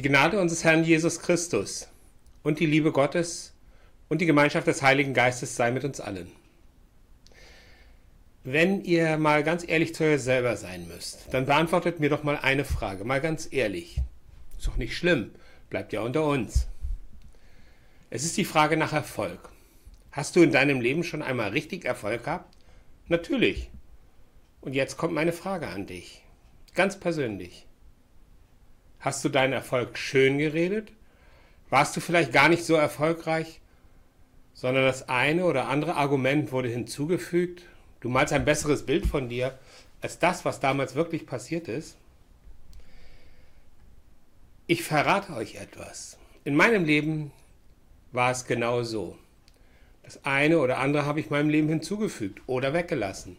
Die Gnade unseres Herrn Jesus Christus und die Liebe Gottes und die Gemeinschaft des Heiligen Geistes sei mit uns allen. Wenn ihr mal ganz ehrlich zu euch selber sein müsst, dann beantwortet mir doch mal eine Frage, mal ganz ehrlich. Ist doch nicht schlimm, bleibt ja unter uns. Es ist die Frage nach Erfolg. Hast du in deinem Leben schon einmal richtig Erfolg gehabt? Natürlich. Und jetzt kommt meine Frage an dich. Ganz persönlich. Hast du deinen Erfolg schön geredet? Warst du vielleicht gar nicht so erfolgreich, sondern das eine oder andere Argument wurde hinzugefügt? Du malst ein besseres Bild von dir als das, was damals wirklich passiert ist? Ich verrate euch etwas. In meinem Leben war es genau so. Das eine oder andere habe ich meinem Leben hinzugefügt oder weggelassen.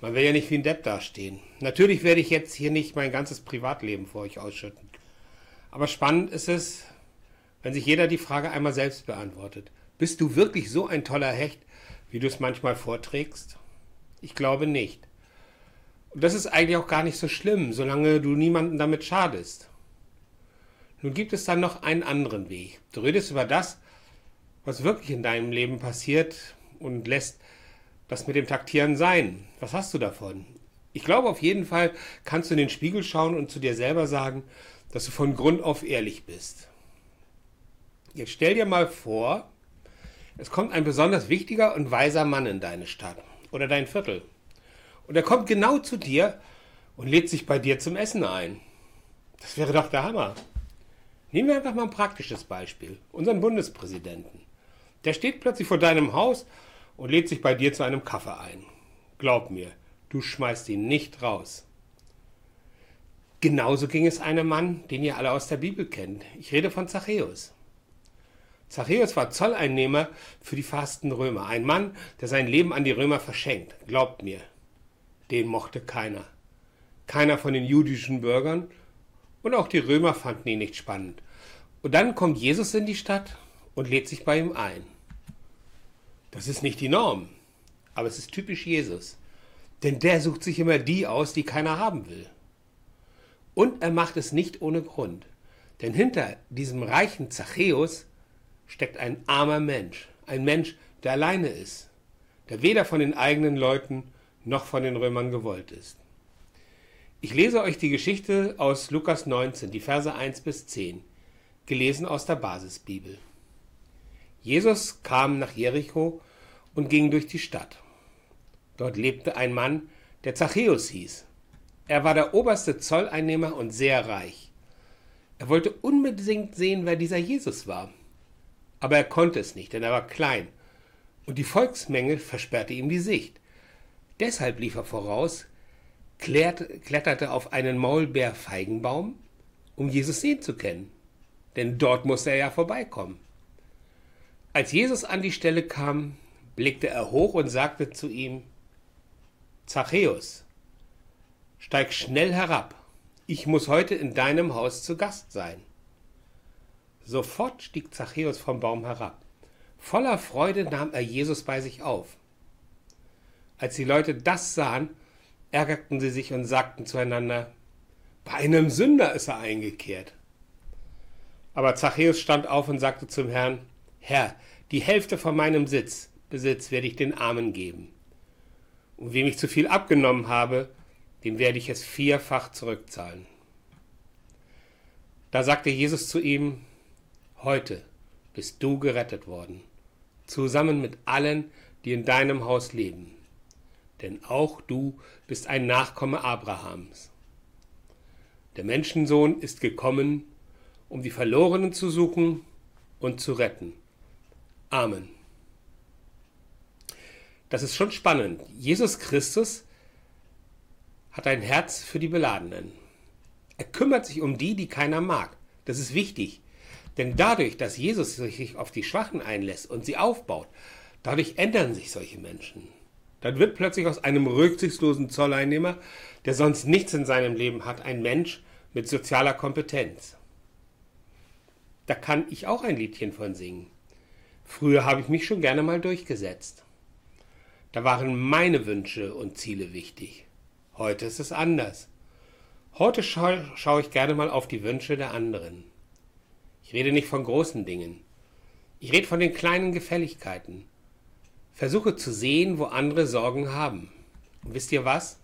Man will ja nicht wie ein Depp dastehen. Natürlich werde ich jetzt hier nicht mein ganzes Privatleben vor euch ausschütten. Aber spannend ist es, wenn sich jeder die Frage einmal selbst beantwortet. Bist du wirklich so ein toller Hecht, wie du es manchmal vorträgst? Ich glaube nicht. Und das ist eigentlich auch gar nicht so schlimm, solange du niemanden damit schadest. Nun gibt es dann noch einen anderen Weg. Du redest über das, was wirklich in deinem Leben passiert und lässt das mit dem Taktieren sein. Was hast du davon? Ich glaube, auf jeden Fall kannst du in den Spiegel schauen und zu dir selber sagen, dass du von Grund auf ehrlich bist. Jetzt stell dir mal vor, es kommt ein besonders wichtiger und weiser Mann in deine Stadt oder dein Viertel. Und er kommt genau zu dir und lädt sich bei dir zum Essen ein. Das wäre doch der Hammer. Nehmen wir einfach mal ein praktisches Beispiel. Unseren Bundespräsidenten. Der steht plötzlich vor deinem Haus und lädt sich bei dir zu einem Kaffee ein. Glaub mir, du schmeißt ihn nicht raus. Genauso ging es einem Mann, den ihr alle aus der Bibel kennt. Ich rede von Zachäus. Zachäus war Zolleinnehmer für die fasten Römer. Ein Mann, der sein Leben an die Römer verschenkt. Glaubt mir, den mochte keiner. Keiner von den jüdischen Bürgern und auch die Römer fanden ihn nicht spannend. Und dann kommt Jesus in die Stadt und lädt sich bei ihm ein. Das ist nicht die Norm, aber es ist typisch Jesus. Denn der sucht sich immer die aus, die keiner haben will. Und er macht es nicht ohne Grund. Denn hinter diesem reichen Zachäus steckt ein armer Mensch. Ein Mensch, der alleine ist. Der weder von den eigenen Leuten noch von den Römern gewollt ist. Ich lese euch die Geschichte aus Lukas 19, die Verse 1 bis 10, gelesen aus der Basisbibel. Jesus kam nach Jericho und ging durch die Stadt. Dort lebte ein Mann, der Zachäus hieß. Er war der oberste Zolleinnehmer und sehr reich. Er wollte unbedingt sehen, wer dieser Jesus war. Aber er konnte es nicht, denn er war klein, und die Volksmenge versperrte ihm die Sicht. Deshalb lief er voraus, kletterte auf einen Maulbeerfeigenbaum, um Jesus sehen zu können. Denn dort musste er ja vorbeikommen. Als Jesus an die Stelle kam, blickte er hoch und sagte zu ihm, Zachäus, steig schnell herab, ich muss heute in deinem Haus zu Gast sein. Sofort stieg Zachäus vom Baum herab. Voller Freude nahm er Jesus bei sich auf. Als die Leute das sahen, ärgerten sie sich und sagten zueinander, bei einem Sünder ist er eingekehrt. Aber Zachäus stand auf und sagte zum Herrn, Herr, die Hälfte von meinem Sitz, Besitz werde ich den Armen geben. Und wem ich zu viel abgenommen habe, dem werde ich es vierfach zurückzahlen. Da sagte Jesus zu ihm, Heute bist du gerettet worden, zusammen mit allen, die in deinem Haus leben. Denn auch du bist ein Nachkomme Abrahams. Der Menschensohn ist gekommen, um die Verlorenen zu suchen und zu retten. Amen. Das ist schon spannend. Jesus Christus hat ein Herz für die Beladenen. Er kümmert sich um die, die keiner mag. Das ist wichtig. Denn dadurch, dass Jesus sich auf die Schwachen einlässt und sie aufbaut, dadurch ändern sich solche Menschen. Dann wird plötzlich aus einem rücksichtslosen Zolleinnehmer, der sonst nichts in seinem Leben hat, ein Mensch mit sozialer Kompetenz. Da kann ich auch ein Liedchen von singen. Früher habe ich mich schon gerne mal durchgesetzt. Da waren meine Wünsche und Ziele wichtig. Heute ist es anders. Heute schaue schau ich gerne mal auf die Wünsche der anderen. Ich rede nicht von großen Dingen. Ich rede von den kleinen Gefälligkeiten. Versuche zu sehen, wo andere Sorgen haben. Und wisst ihr was?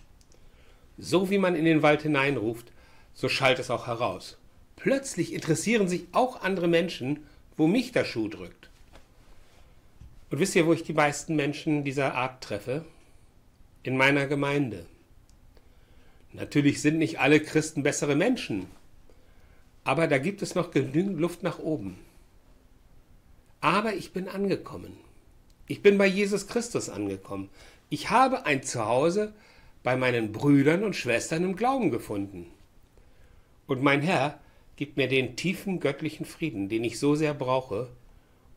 So wie man in den Wald hineinruft, so schallt es auch heraus. Plötzlich interessieren sich auch andere Menschen, wo mich der Schuh drückt. Und wisst ihr, wo ich die meisten Menschen dieser Art treffe? In meiner Gemeinde. Natürlich sind nicht alle Christen bessere Menschen, aber da gibt es noch genügend Luft nach oben. Aber ich bin angekommen. Ich bin bei Jesus Christus angekommen. Ich habe ein Zuhause bei meinen Brüdern und Schwestern im Glauben gefunden. Und mein Herr gibt mir den tiefen göttlichen Frieden, den ich so sehr brauche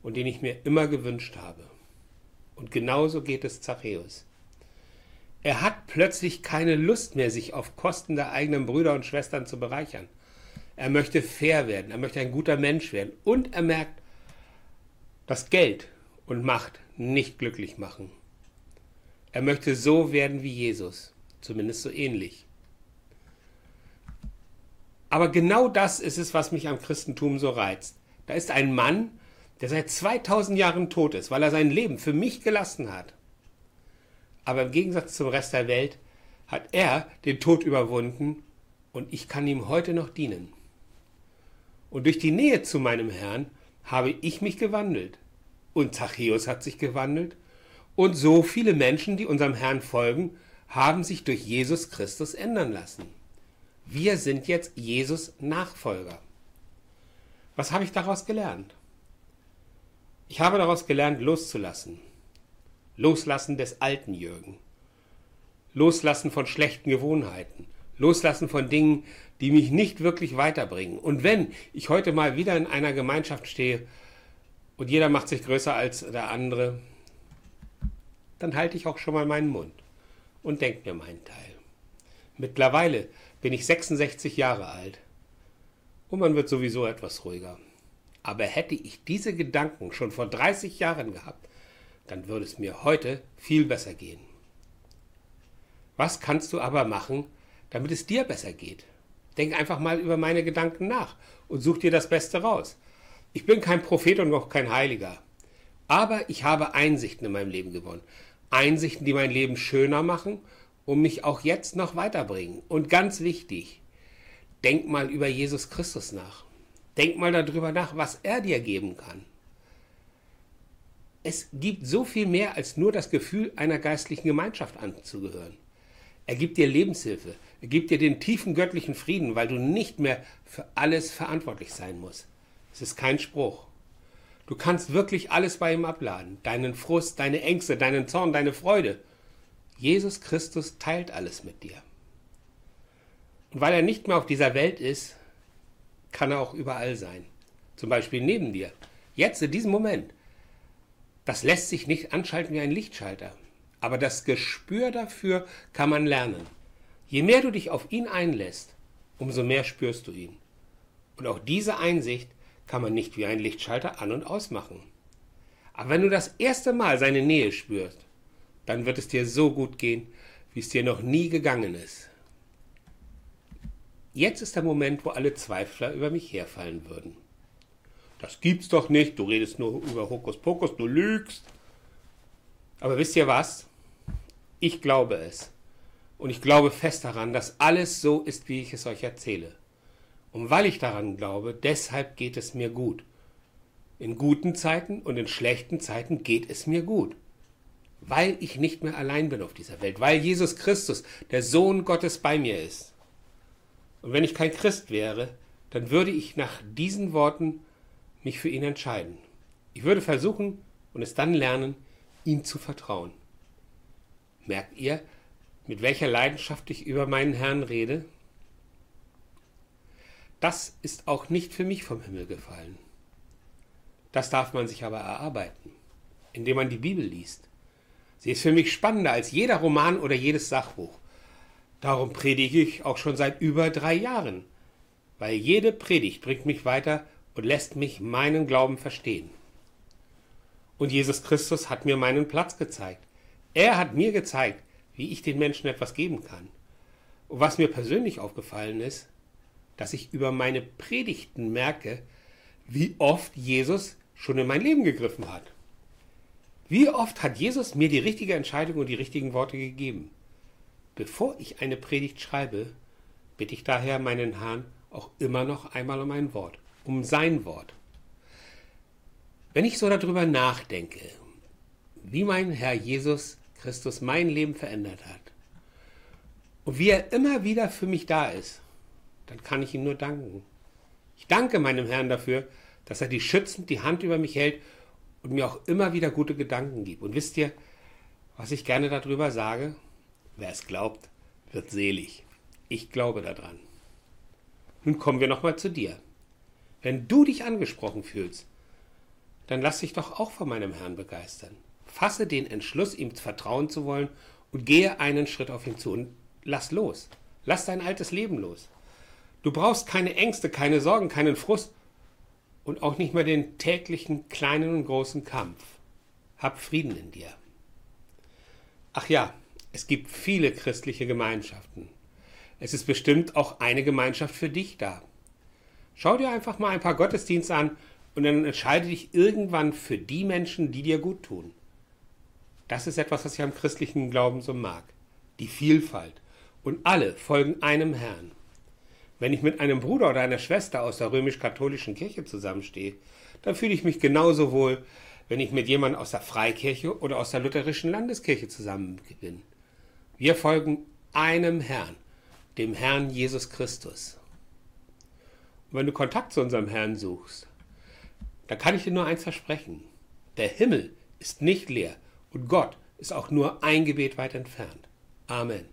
und den ich mir immer gewünscht habe. Und genauso geht es Zachäus. Er hat plötzlich keine Lust mehr, sich auf Kosten der eigenen Brüder und Schwestern zu bereichern. Er möchte fair werden, er möchte ein guter Mensch werden und er merkt, dass Geld und Macht nicht glücklich machen. Er möchte so werden wie Jesus, zumindest so ähnlich. Aber genau das ist es, was mich am Christentum so reizt. Da ist ein Mann, der seit 2000 Jahren tot ist, weil er sein Leben für mich gelassen hat. Aber im Gegensatz zum Rest der Welt hat er den Tod überwunden und ich kann ihm heute noch dienen. Und durch die Nähe zu meinem Herrn habe ich mich gewandelt. Und Zachäus hat sich gewandelt. Und so viele Menschen, die unserem Herrn folgen, haben sich durch Jesus Christus ändern lassen. Wir sind jetzt Jesus Nachfolger. Was habe ich daraus gelernt? Ich habe daraus gelernt, loszulassen. Loslassen des alten Jürgen. Loslassen von schlechten Gewohnheiten. Loslassen von Dingen, die mich nicht wirklich weiterbringen. Und wenn ich heute mal wieder in einer Gemeinschaft stehe und jeder macht sich größer als der andere, dann halte ich auch schon mal meinen Mund und denke mir meinen Teil. Mittlerweile bin ich 66 Jahre alt und man wird sowieso etwas ruhiger. Aber hätte ich diese Gedanken schon vor 30 Jahren gehabt, dann würde es mir heute viel besser gehen. Was kannst du aber machen, damit es dir besser geht? Denk einfach mal über meine Gedanken nach und such dir das Beste raus. Ich bin kein Prophet und noch kein Heiliger. Aber ich habe Einsichten in meinem Leben gewonnen. Einsichten, die mein Leben schöner machen und mich auch jetzt noch weiterbringen. Und ganz wichtig, denk mal über Jesus Christus nach. Denk mal darüber nach, was er dir geben kann. Es gibt so viel mehr als nur das Gefühl, einer geistlichen Gemeinschaft anzugehören. Er gibt dir Lebenshilfe, er gibt dir den tiefen göttlichen Frieden, weil du nicht mehr für alles verantwortlich sein musst. Es ist kein Spruch. Du kannst wirklich alles bei ihm abladen. Deinen Frust, deine Ängste, deinen Zorn, deine Freude. Jesus Christus teilt alles mit dir. Und weil er nicht mehr auf dieser Welt ist, kann er auch überall sein. Zum Beispiel neben dir. Jetzt, in diesem Moment. Das lässt sich nicht anschalten wie ein Lichtschalter. Aber das Gespür dafür kann man lernen. Je mehr du dich auf ihn einlässt, umso mehr spürst du ihn. Und auch diese Einsicht kann man nicht wie ein Lichtschalter an und ausmachen. Aber wenn du das erste Mal seine Nähe spürst, dann wird es dir so gut gehen, wie es dir noch nie gegangen ist. Jetzt ist der Moment, wo alle Zweifler über mich herfallen würden. Das gibt's doch nicht, du redest nur über Hokuspokus, du lügst. Aber wisst ihr was? Ich glaube es. Und ich glaube fest daran, dass alles so ist, wie ich es euch erzähle. Und weil ich daran glaube, deshalb geht es mir gut. In guten Zeiten und in schlechten Zeiten geht es mir gut. Weil ich nicht mehr allein bin auf dieser Welt, weil Jesus Christus, der Sohn Gottes, bei mir ist. Und wenn ich kein Christ wäre, dann würde ich nach diesen Worten mich für ihn entscheiden. Ich würde versuchen und es dann lernen, ihm zu vertrauen. Merkt ihr, mit welcher Leidenschaft ich über meinen Herrn rede? Das ist auch nicht für mich vom Himmel gefallen. Das darf man sich aber erarbeiten, indem man die Bibel liest. Sie ist für mich spannender als jeder Roman oder jedes Sachbuch. Darum predige ich auch schon seit über drei Jahren, weil jede Predigt bringt mich weiter und lässt mich meinen Glauben verstehen. Und Jesus Christus hat mir meinen Platz gezeigt. Er hat mir gezeigt, wie ich den Menschen etwas geben kann. Und was mir persönlich aufgefallen ist, dass ich über meine Predigten merke, wie oft Jesus schon in mein Leben gegriffen hat. Wie oft hat Jesus mir die richtige Entscheidung und die richtigen Worte gegeben? Bevor ich eine Predigt schreibe, bitte ich daher meinen Herrn auch immer noch einmal um ein Wort, um sein Wort. Wenn ich so darüber nachdenke, wie mein Herr Jesus Christus mein Leben verändert hat und wie er immer wieder für mich da ist, dann kann ich ihm nur danken. Ich danke meinem Herrn dafür, dass er die schützend die Hand über mich hält und mir auch immer wieder gute Gedanken gibt. Und wisst ihr, was ich gerne darüber sage? Wer es glaubt, wird selig. Ich glaube daran. Nun kommen wir nochmal zu dir. Wenn du dich angesprochen fühlst, dann lass dich doch auch von meinem Herrn begeistern. Fasse den Entschluss, ihm vertrauen zu wollen und gehe einen Schritt auf ihn zu und lass los. Lass dein altes Leben los. Du brauchst keine Ängste, keine Sorgen, keinen Frust und auch nicht mehr den täglichen kleinen und großen Kampf. Hab Frieden in dir. Ach ja, es gibt viele christliche Gemeinschaften. Es ist bestimmt auch eine Gemeinschaft für dich da. Schau dir einfach mal ein paar Gottesdienste an und dann entscheide dich irgendwann für die Menschen, die dir gut tun. Das ist etwas, was ich am christlichen Glauben so mag. Die Vielfalt. Und alle folgen einem Herrn. Wenn ich mit einem Bruder oder einer Schwester aus der römisch-katholischen Kirche zusammenstehe, dann fühle ich mich genauso wohl, wenn ich mit jemandem aus der Freikirche oder aus der lutherischen Landeskirche zusammen bin. Wir folgen einem Herrn, dem Herrn Jesus Christus. Und wenn du Kontakt zu unserem Herrn suchst, dann kann ich dir nur eins versprechen. Der Himmel ist nicht leer und Gott ist auch nur ein Gebet weit entfernt. Amen.